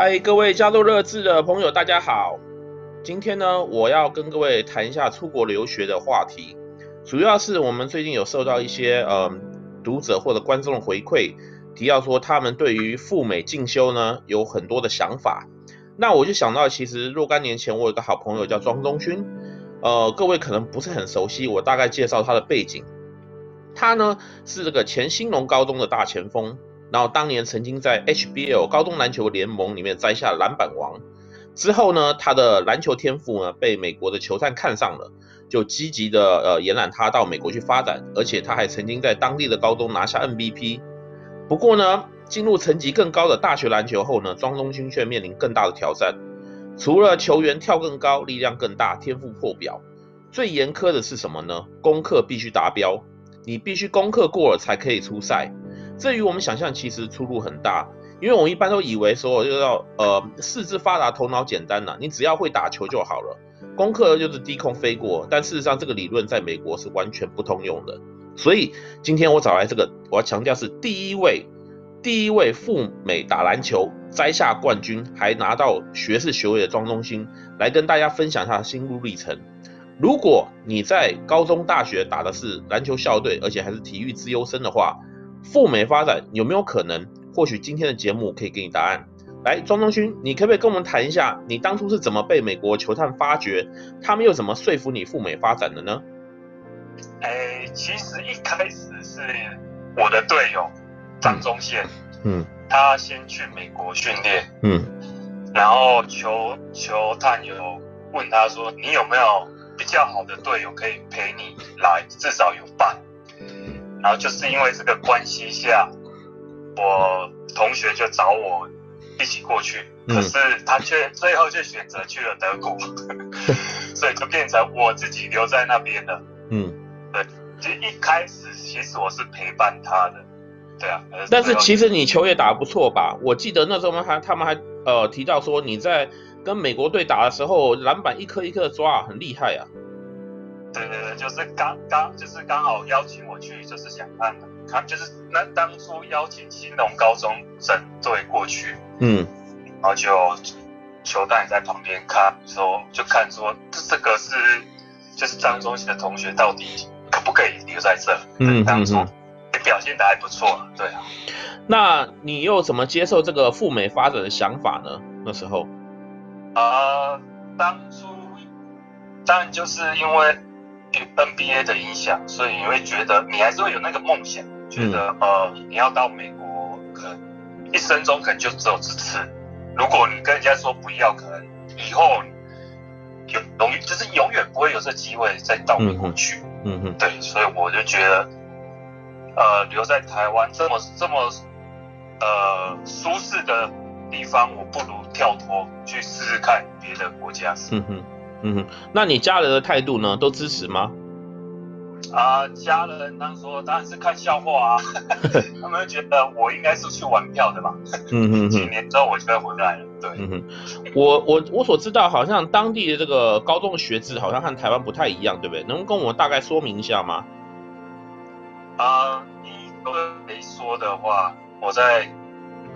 嗨，各位加入乐智的朋友，大家好。今天呢，我要跟各位谈一下出国留学的话题。主要是我们最近有受到一些呃读者或者观众的回馈，提到说他们对于赴美进修呢有很多的想法。那我就想到，其实若干年前我有个好朋友叫庄东勋，呃，各位可能不是很熟悉，我大概介绍他的背景。他呢是这个前兴隆高中的大前锋。然后当年曾经在 HBL 高中篮球联盟里面摘下篮板王，之后呢，他的篮球天赋呢被美国的球探看上了，就积极的呃延揽他到美国去发展，而且他还曾经在当地的高中拿下 MVP。不过呢，进入层级更高的大学篮球后呢，庄宗勋却面临更大的挑战，除了球员跳更高、力量更大、天赋破表，最严苛的是什么呢？功课必须达标，你必须功课过了才可以出赛。这与我们想象其实出入很大，因为我们一般都以为说就要呃四肢发达头脑简单呐，你只要会打球就好了，功课就是低空飞过。但事实上这个理论在美国是完全不通用的。所以今天我找来这个，我要强调是第一位第一位赴美打篮球摘下冠军，还拿到学士学位的庄中心，来跟大家分享他的心路历程。如果你在高中大学打的是篮球校队，而且还是体育资优生的话，赴美发展有没有可能？或许今天的节目可以给你答案。来，庄中勋，你可不可以跟我们谈一下，你当初是怎么被美国球探发掘？他们又怎么说服你赴美发展的呢？哎，其实一开始是我的队友张宗宪，嗯，他先去美国训练，嗯，然后球球探有问他说，你有没有比较好的队友可以陪你来，至少有伴。然后就是因为这个关系下，我同学就找我一起过去，嗯、可是他却最后就选择去了德国，所以就变成我自己留在那边了。嗯，对，其实一开始其实我是陪伴他的，对啊。但是其实你球也打得不错吧？我记得那时候还他们还呃提到说你在跟美国队打的时候，篮板一颗一颗的抓，很厉害啊。对对对，就是刚刚就是刚好邀请我去，就是想看看，就是那当初邀请新农高中整队过去，嗯，然后就球探也在旁边看，说就看说这这个是就是张宗勋的同学到底可不可以留在这？嗯，当初也表现的还不错，对啊。那你又怎么接受这个赴美发展的想法呢？那时候？啊、呃，当初当然就是因为。NBA 的影响，所以你会觉得你还是会有那个梦想，觉得呃你要到美国，可能一生中可能就只有这次。如果你跟人家说不要，可能以后有永远就是永远不会有这机会再到美国去。嗯哼，对，所以我就觉得，呃，留在台湾这么这么呃舒适的地方，我不如跳脱去试试看别的国家。嗯哼。嗯哼，那你家人的态度呢？都支持吗？啊、呃，家人当时说当然是看笑话啊，他们觉得我应该是去玩票的吧。嗯嗯，几年之后我就要回来了。对，嗯哼，我我我所知道，好像当地的这个高中的学制好像和台湾不太一样，对不对？能跟我大概说明一下吗？啊、呃，你都没说的话，我在，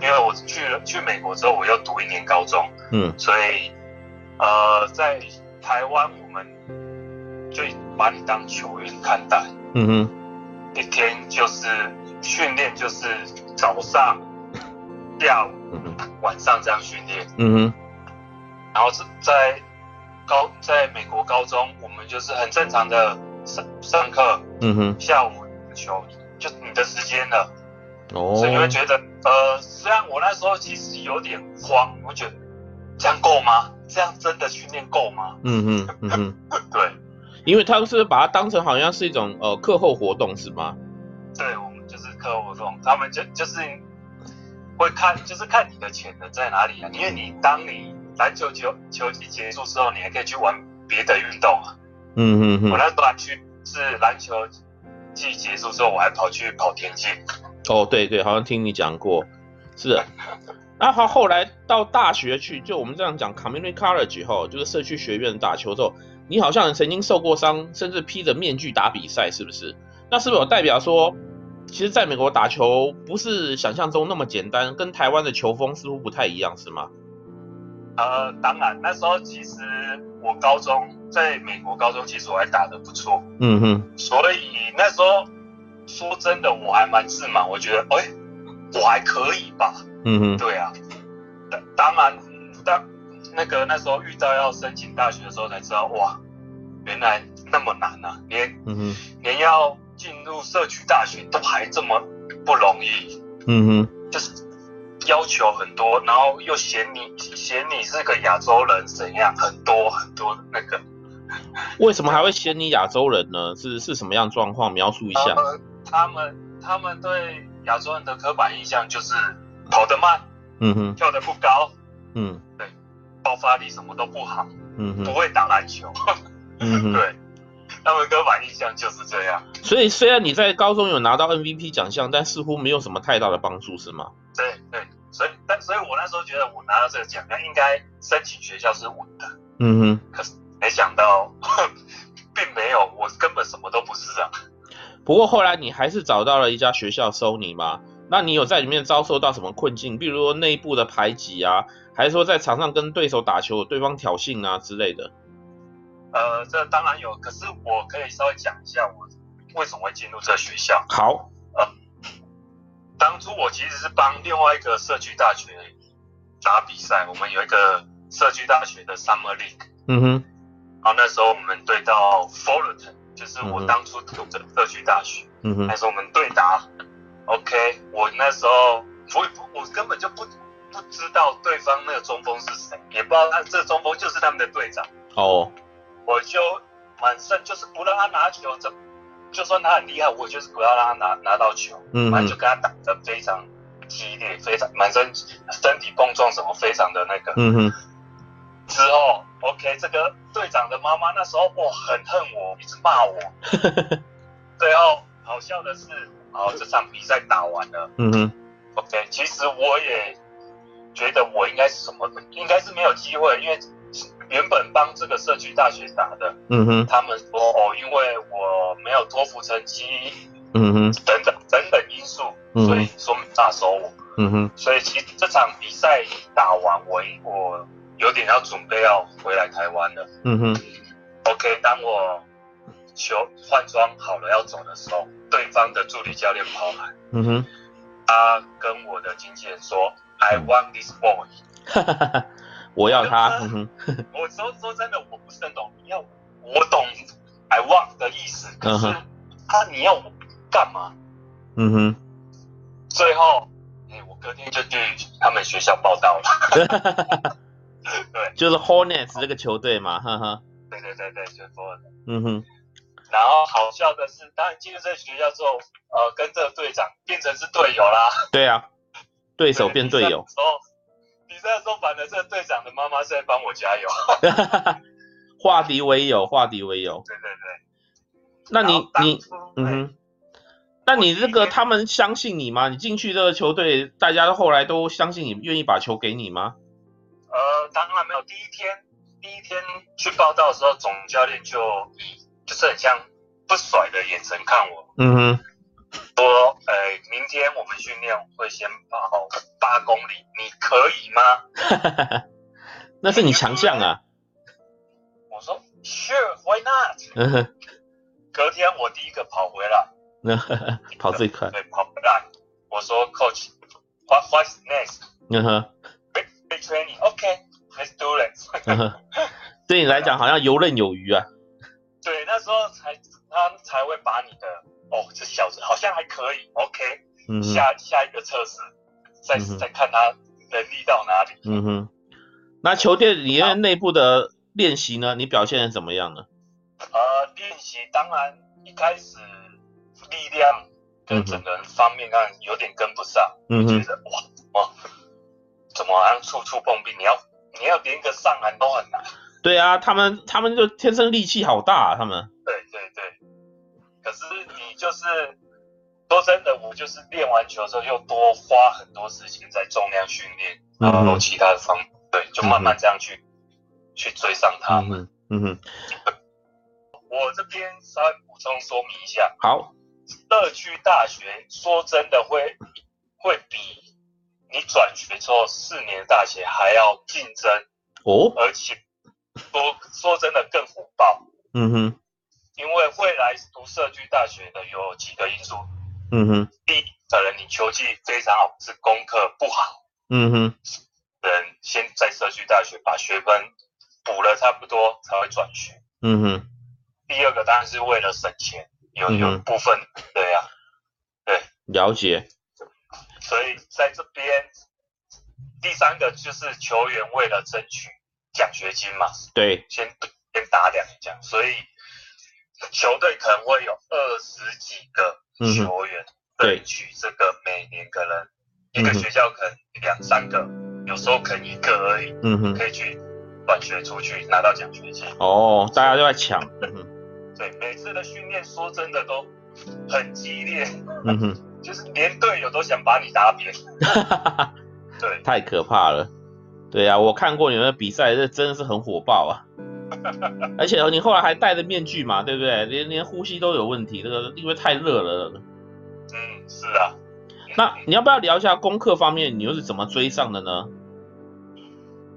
因为我去了去美国之后，我又读一年高中，嗯，所以呃在。台湾我们就把你当球员看待，嗯哼，一天就是训练，就是早上、下午、晚上这样训练，嗯哼，然后是在高在美国高中，我们就是很正常的上上课，嗯哼，下午球就你的时间了，哦，所以你会觉得，呃，虽然我那时候其实有点慌，我觉得这样够吗？这样真的训练够吗？嗯嗯，嗯哼，对，因为他们是把它当成好像是一种呃课后活动是吗？对，我们就是课后活动，他们就就是会看，就是看你的潜能在哪里啊。因为你当你篮球球球季结束之后，你还可以去玩别的运动啊。嗯嗯嗯，我那时候还去是篮球季结束之后，我还跑去跑田径。哦，对对，好像听你讲过，是 的。那他后来到大学去，就我们这样讲，community college 后，就是社区学院打球之后，你好像曾经受过伤，甚至披着面具打比赛，是不是？那是不是有代表说，其实在美国打球不是想象中那么简单，跟台湾的球风似乎不太一样，是吗？呃，当然，那时候其实我高中在美国高中，其实我还打得不错。嗯哼。所以那时候说真的，我还蛮自满，我觉得，哎，我还可以吧。嗯哼。对啊。当然，当那个那时候遇到要申请大学的时候，才知道，哇，原来那么难啊，连嗯哼，连要进入社区大学都还这么不容易。嗯哼。就是。要求很多，然后又嫌你嫌你是个亚洲人，怎样？很多很多那个。为什么还会嫌你亚洲人呢？是是什么样状况？描述一下。呃、他们他们对亚洲人的刻板印象就是跑得慢，嗯哼，跳得不高，嗯，对，爆发力什么都不好，嗯哼，不会打篮球，嗯哼，对，他们刻板印象就是这样。所以虽然你在高中有拿到 MVP 奖项，但似乎没有什么太大的帮助，是吗？对对。所以，但所以我那时候觉得我拿到这个奖项，应该申请学校是稳的。嗯哼。可是没想到，并没有，我根本什么都不是啊。不过后来你还是找到了一家学校收你吗？那你有在里面遭受到什么困境？比如说内部的排挤啊，还是说在场上跟对手打球，对方挑衅啊之类的？呃，这当然有。可是我可以稍微讲一下我为什么会进入这个学校。好。呃。当初我其实是帮另外一个社区大学打比赛，我们有一个社区大学的 Summer League。嗯哼。然后那时候我们对到 Fullerton，就是我当初读的社区大学。嗯哼。那时候我们对打，OK，我那时候我我根本就不不知道对方那个中锋是谁，也不知道他这中锋就是他们的队长。哦。我就满身就是不让他拿球怎。就算他很厉害，我就是不要让他拿拿到球，嗯，反正就跟他打得非常激烈，非常满身身体碰撞什么，非常的那个，嗯哼。之后，OK，这个队长的妈妈那时候哇很恨我，一直骂我。最后好笑的是，好这场比赛打完了，嗯哼。OK，其实我也觉得我应该是什么，应该是没有机会，因为。原本帮这个社区大学打的，嗯哼，他们说哦，因为我没有托福成绩，嗯哼，等等等等因素，所以说没大收我，嗯哼，所以其实这场比赛打完，我我有点要准备要回来台湾了，嗯哼，OK，当我球换装好了要走的时候，对方的助理教练跑来，嗯哼，他跟我的经纪人说、嗯、I want this boy。哈哈哈。我要他。我，嗯、我说说真的，我不是很懂。你要我懂，I want 的意思。可是他你要我干嘛？嗯哼。最后，哎、欸，我隔天就去他们学校报道了。对，就是 Hornets 这个球队嘛，哈哈。对对对对，就是 Hornets。嗯哼。然后好笑的是，当你进入这个学校之后，呃，跟这个队长变成是队友啦。对啊，对手变队友。比赛的时候，反正这个队长的妈妈是在帮我加油。化敌为友，化敌为友。对对对。那你你嗯哼，那你这个他们相信你吗？你进去这个球队，大家后来都相信你，愿意把球给你吗？呃，当然没有。第一天第一天去报道的时候，总教练就就是很像不甩的眼神看我。嗯哼。说，呃，明天我们训练会先跑八公里，你可以吗？那是你强项啊。我说，Sure，Why not？隔天我第一个跑回来，跑最快。对，跑回来。我说，Coach，What what's next？嗯哼。Big big training，OK，Let's do it。对你来讲好像游刃有余啊。对，那时候才他才会把你的。哦，这小子好像还可以，OK，嗯，下下一个测试，再、嗯、再看他能力到哪里。嗯哼，那球队里面内部的练习呢？你表现的怎么样呢？呃，练习当然一开始力量跟整个人方面看有点跟不上，嗯觉得哇，哇，怎么好像处处碰壁？你要你要连个上篮都很难。对啊，他们他们就天生力气好大，啊，他们。对对对。可是你就是说真的，我就是练完球之后又多花很多时间在重量训练，然后其他的方，嗯、对，就慢慢这样去、嗯、去追上他们。嗯哼，我这边稍微补充说明一下。好，社区大学说真的会会比你转学之后四年大学还要竞争哦，而且说说真的更火爆。嗯哼，因为未来读社区大学的有几个因素。嗯哼，第一，可能你球技非常好，是功课不好。嗯哼，人先在社区大学把学分补了差不多才会转学。嗯哼，第二个当然是为了省钱，有有部分、嗯、对呀、啊，对，了解。所以在这边，第三个就是球员为了争取奖学金嘛，对，先先打两奖，所以球队可能会有二十几个球员争取这个每年可能一个学校可能两三个，有时候可能一个而已，嗯哼，可以去转学出去拿到奖学金。哦，大家都在抢，对，每次的训练说真的都很激烈，嗯哼。就是连队友都想把你打扁，对，太可怕了。对啊，我看过你们的比赛，这真的是很火爆啊。而且你后来还戴着面具嘛，对不对？连连呼吸都有问题，这个因为太热了。嗯，是啊。那你要不要聊一下功课方面，你又是怎么追上的呢？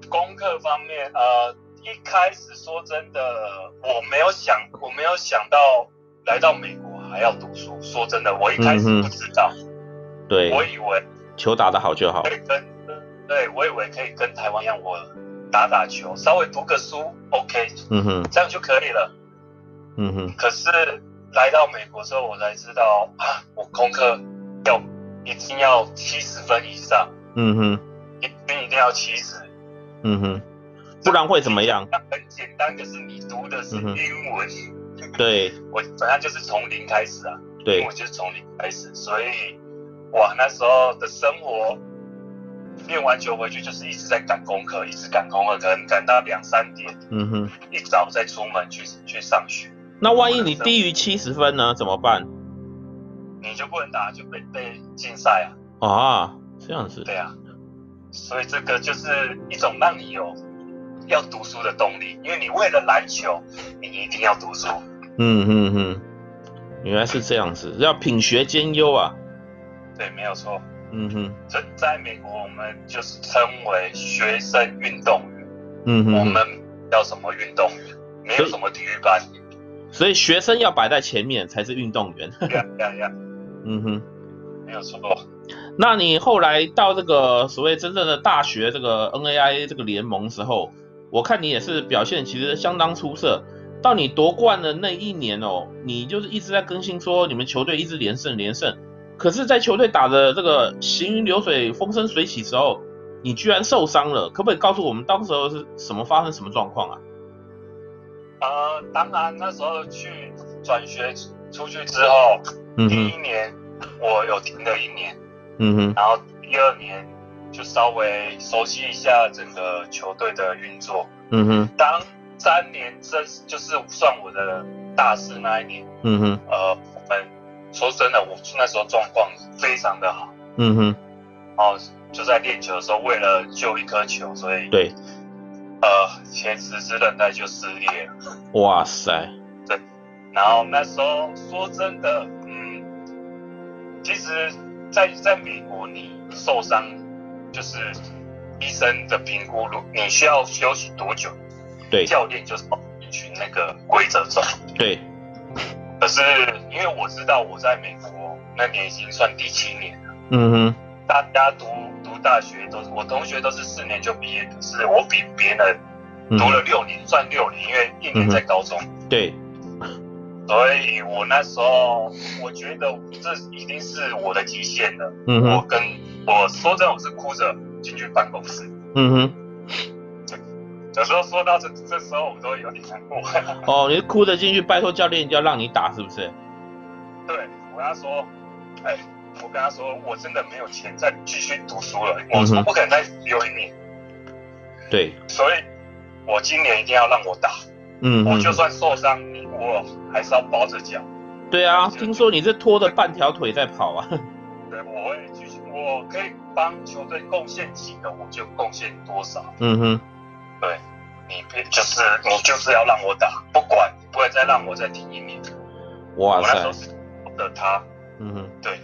功课方面，呃，一开始说真的，我没有想，我没有想到来到美国。还要读书，说真的，我一开始不知道，嗯、对，我以为球打得好就好，可以跟，对，我以为可以跟台湾一样，我打打球，稍微读个书，OK，嗯哼，这样就可以了，嗯哼。可是来到美国之后，我才知道啊，我功课要一定要七十分以上，嗯哼，一定一定要七十，嗯哼，不然会怎么样？很简单，就是你读的是英文。嗯 对，我本来就是从零开始啊，对，我就是从零开始，所以哇，那时候的生活，练完球回去就是一直在赶功课，一直赶功课，可能赶到两三点，嗯哼，一早再出门去去上学。那万一你低于七十分呢？怎么办？你就不能打，就被被禁赛啊。啊，这样子。对啊，所以这个就是一种让你有要读书的动力，因为你为了篮球，你一定要读书。嗯嗯嗯，原来是这样子，要品学兼优啊。对，没有错。嗯哼，在在美国，我们就是称为学生运动员。嗯哼，我们叫什么运动员？没有什么体育班。所以学生要摆在前面才是运动员。呀呀呀！嗯哼，没有错。那你后来到这个所谓真正的大学这个 NAIA 这个联盟时候，我看你也是表现其实相当出色。到你夺冠的那一年哦，你就是一直在更新说你们球队一直连胜连胜，可是，在球队打的这个行云流水、风生水起时候，你居然受伤了，可不可以告诉我们当时候是什么发生什么状况啊？呃，当然那时候去转学出去之后，嗯、第一年我有停了一年，嗯哼，然后第二年就稍微熟悉一下整个球队的运作，嗯哼，当。三年，这就是算我的大四那一年。嗯哼，呃，我们说真的，我那时候状况非常的好。嗯哼，然后就在练球的时候，为了救一颗球，所以对，呃，前十字韧带就撕裂了。哇塞！对，然后那时候说真的，嗯，其实在，在在美国，你受伤就是医生的评估，如你需要休息多久？对，教练就是一群那个规则走。对，可是因为我知道我在美国那年已经算第七年了。嗯哼。大家读读大学都是，我同学都是四年就毕业，可是我比别人读了六年，嗯、算六年，因为一年在高中。嗯、对。所以我那时候我觉得这已经是我的极限了。嗯哼。我跟我说真的，我是哭着进去办公室。嗯哼。有时候说到这这时候，我都有点难过。哦，你哭着进去拜托教练要让你打，是不是？对，我跟他说，哎，我跟他说，我真的没有钱再继续读书了，嗯、我说不可能再留一年。对，所以，我今年一定要让我打。嗯，我就算受伤，我还是要包着脚。对啊，听说你是拖着半条腿在跑啊。对，我会继续，我可以帮球队贡献几个，我就贡献多少。嗯哼。对，你别就是你就是要让我打，不管不会再让我再停一年。哇塞！我那时候是的他，嗯哼，对，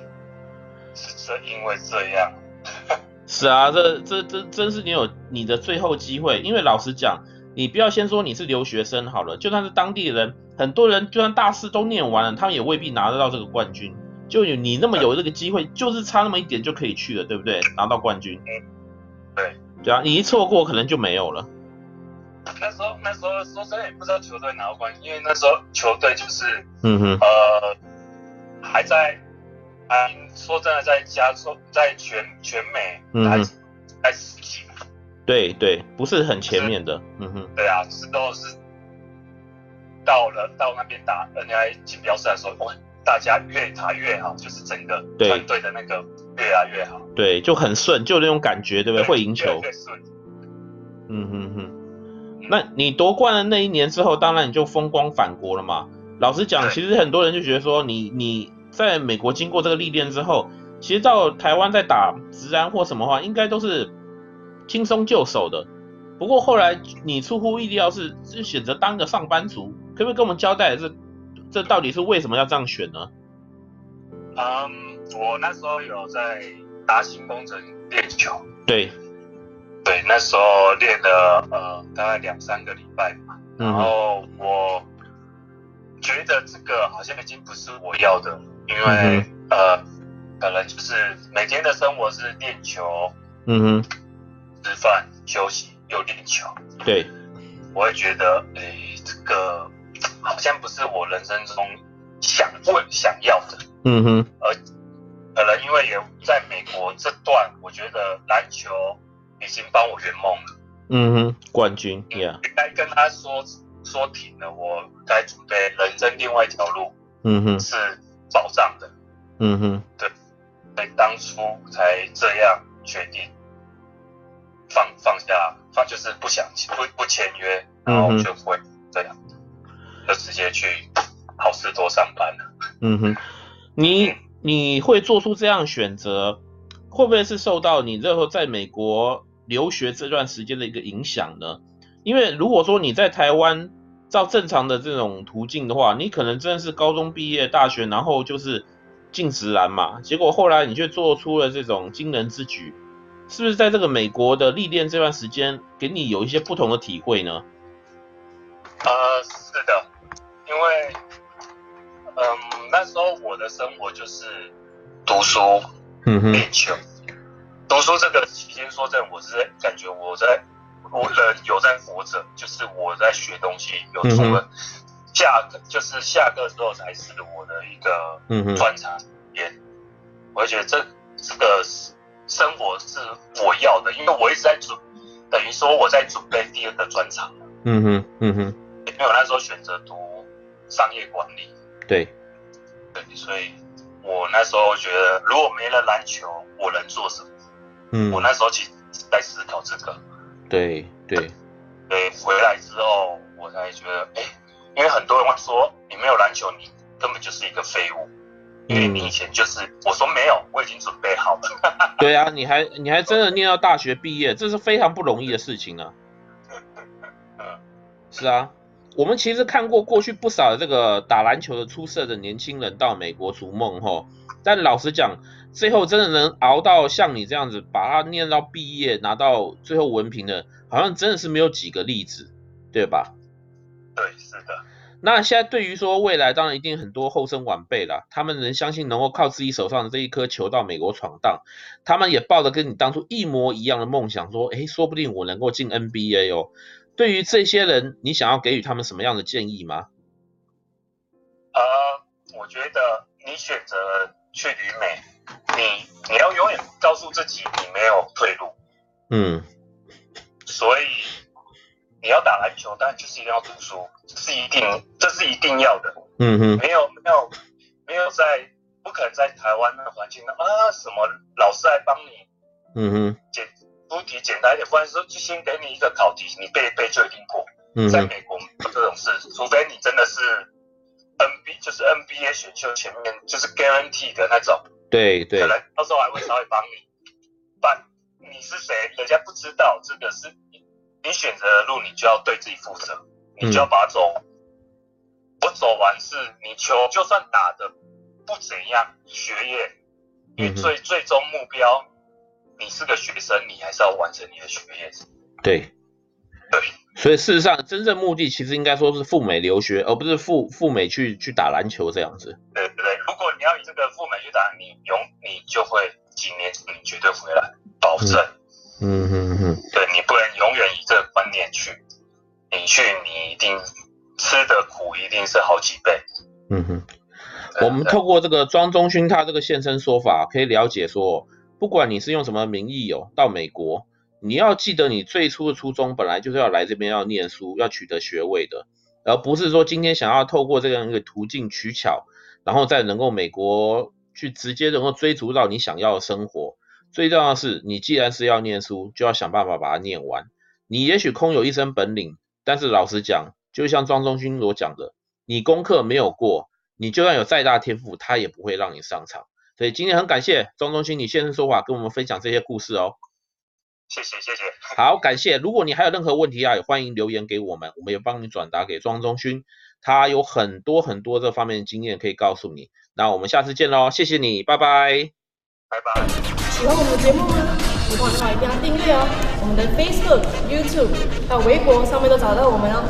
是这因为这样。是啊，这这这真是你有你的最后机会，因为老实讲，你不要先说你是留学生好了，就算是当地人，很多人就算大四都念完了，他们也未必拿得到这个冠军。就有你那么有这个机会，就是差那么一点就可以去了，对不对？拿到冠军。对，对啊，你一错过可能就没有了。那时候那时候说真的也不知道球队拿到冠军，因为那时候球队就是，嗯哼，呃，还在，嗯，说真的在加说在全全美还还十几，对对，不是很前面的，嗯哼，对啊，是都是到了到那边打 NAIA 锦标赛的时候，哇，大家越打越好，就是整个团队的那个越来越好，对，就很顺，就那种感觉，对不对？会赢球，嗯哼哼。那你夺冠的那一年之后，当然你就风光返国了嘛。老实讲，其实很多人就觉得说你，你你在美国经过这个历练之后，其实到台湾再打直安或什么话，应该都是轻松就手的。不过后来你出乎意料是，是选择当个上班族，可不可以跟我们交代这这到底是为什么要这样选呢？嗯，我那时候有在达兴工程练球。对。对，那时候练了呃大概两三个礼拜嘛，然后我觉得这个好像已经不是我要的，因为、嗯、呃可能就是每天的生活是练球，嗯哼，吃饭休息又练球，对，我会觉得哎这个好像不是我人生中想问想要的，嗯哼，而可能因为也在美国这段，我觉得篮球。已经帮我圆梦了。嗯哼，冠军，Yeah。该跟他说说停了，我该准备人生另外一条路。嗯哼，是保障的。嗯哼，对，所以当初才这样决定放放下，放就是不想不不签约，然后就会这样，就直接去好市多上班了。嗯哼，你你会做出这样选择，会不会是受到你最后在美国？留学这段时间的一个影响呢？因为如果说你在台湾照正常的这种途径的话，你可能真的是高中毕业、大学，然后就是进职篮嘛。结果后来你却做出了这种惊人之举，是不是在这个美国的历练这段时间，给你有一些不同的体会呢？呃，为嗯，那时候我的生活就是读书、嗯哼，练球。读书这个期间，说真的，我是感觉我在，我人有在活着，就是我在学东西，有出门，下课就是下课之后才是我的一个专长也，我觉得这这个生活是我要的，因为我一直在准，等于说我在准备第二个专场。嗯哼，嗯哼，因为我那时候选择读商业管理。对，对，所以我那时候觉得，如果没了篮球，我能做什么？嗯，我那时候其实在思考这个，对对，对，回来之后我才觉得，哎，因为很多人会说你没有篮球，你根本就是一个废物，因为你以前就是，我说没有，我已经准备好了。对啊，你还你还真的念到大学毕业，这是非常不容易的事情啊。是啊，我们其实看过过去不少的这个打篮球的出色的年轻人到美国逐梦吼，但老实讲。最后真的能熬到像你这样子，把它念到毕业，拿到最后文凭的，好像真的是没有几个例子，对吧？对，是的。那现在对于说未来，当然一定很多后生晚辈啦，他们能相信能够靠自己手上的这一颗球到美国闯荡，他们也抱着跟你当初一模一样的梦想，说，诶，说不定我能够进 NBA 哦。对于这些人，你想要给予他们什么样的建议吗？呃，我觉得你选择去旅美。你你要永远告诉自己你没有退路，嗯，所以你要打篮球，但就是一定要读书，这是一定，这是一定要的，嗯哼，没有没有没有在不可能在台湾那个环境啊，什么老师来帮你，嗯哼，简出题简单一点，不然说就先给你一个考题，你背一背就一定过，嗯，在美国这种事，除非你真的是 N B 就是 N B A 选秀前面就是 guarantee 的那种。对对，可能到时候还会稍微帮你，但你是谁，人家不知道。这个是你你选择的路，你就要对自己负责，你就要把它走。嗯、我走完是你球就算打得不怎样，学业，因为最、嗯、最终目标，你是个学生，你还是要完成你的学业。对。对。所以事实上，真正目的其实应该说是赴美留学，而不是赴赴美去去打篮球这样子。对对对，如果你要以这个赴美去打，你永你就会几年你绝对回来，保证。嗯哼哼。对，你不能永远以这个观念去，你去你一定吃的苦一定是好几倍。嗯哼。我们透过这个庄中勋他这个现身说法，可以了解说，不管你是用什么名义哦到美国。你要记得，你最初的初衷本来就是要来这边要念书，要取得学位的，而不是说今天想要透过这样一个途径取巧，然后再能够美国去直接能够追逐到你想要的生活。最重要的是，你既然是要念书，就要想办法把它念完。你也许空有一身本领，但是老实讲，就像庄宗勋所讲的，你功课没有过，你就算有再大天赋，他也不会让你上场。所以今天很感谢庄中勋你现身说法，跟我们分享这些故事哦。谢谢谢谢，好，感谢。如果你还有任何问题啊，也欢迎留言给我们，我们也帮你转达给庄中勋，他有很多很多这方面的经验可以告诉你。那我们下次见喽，谢谢你，拜拜，拜拜。喜欢我们的节目吗？喜欢的话一定要订阅哦。我们的 Facebook、YouTube 还有微博上面都找到我们哦。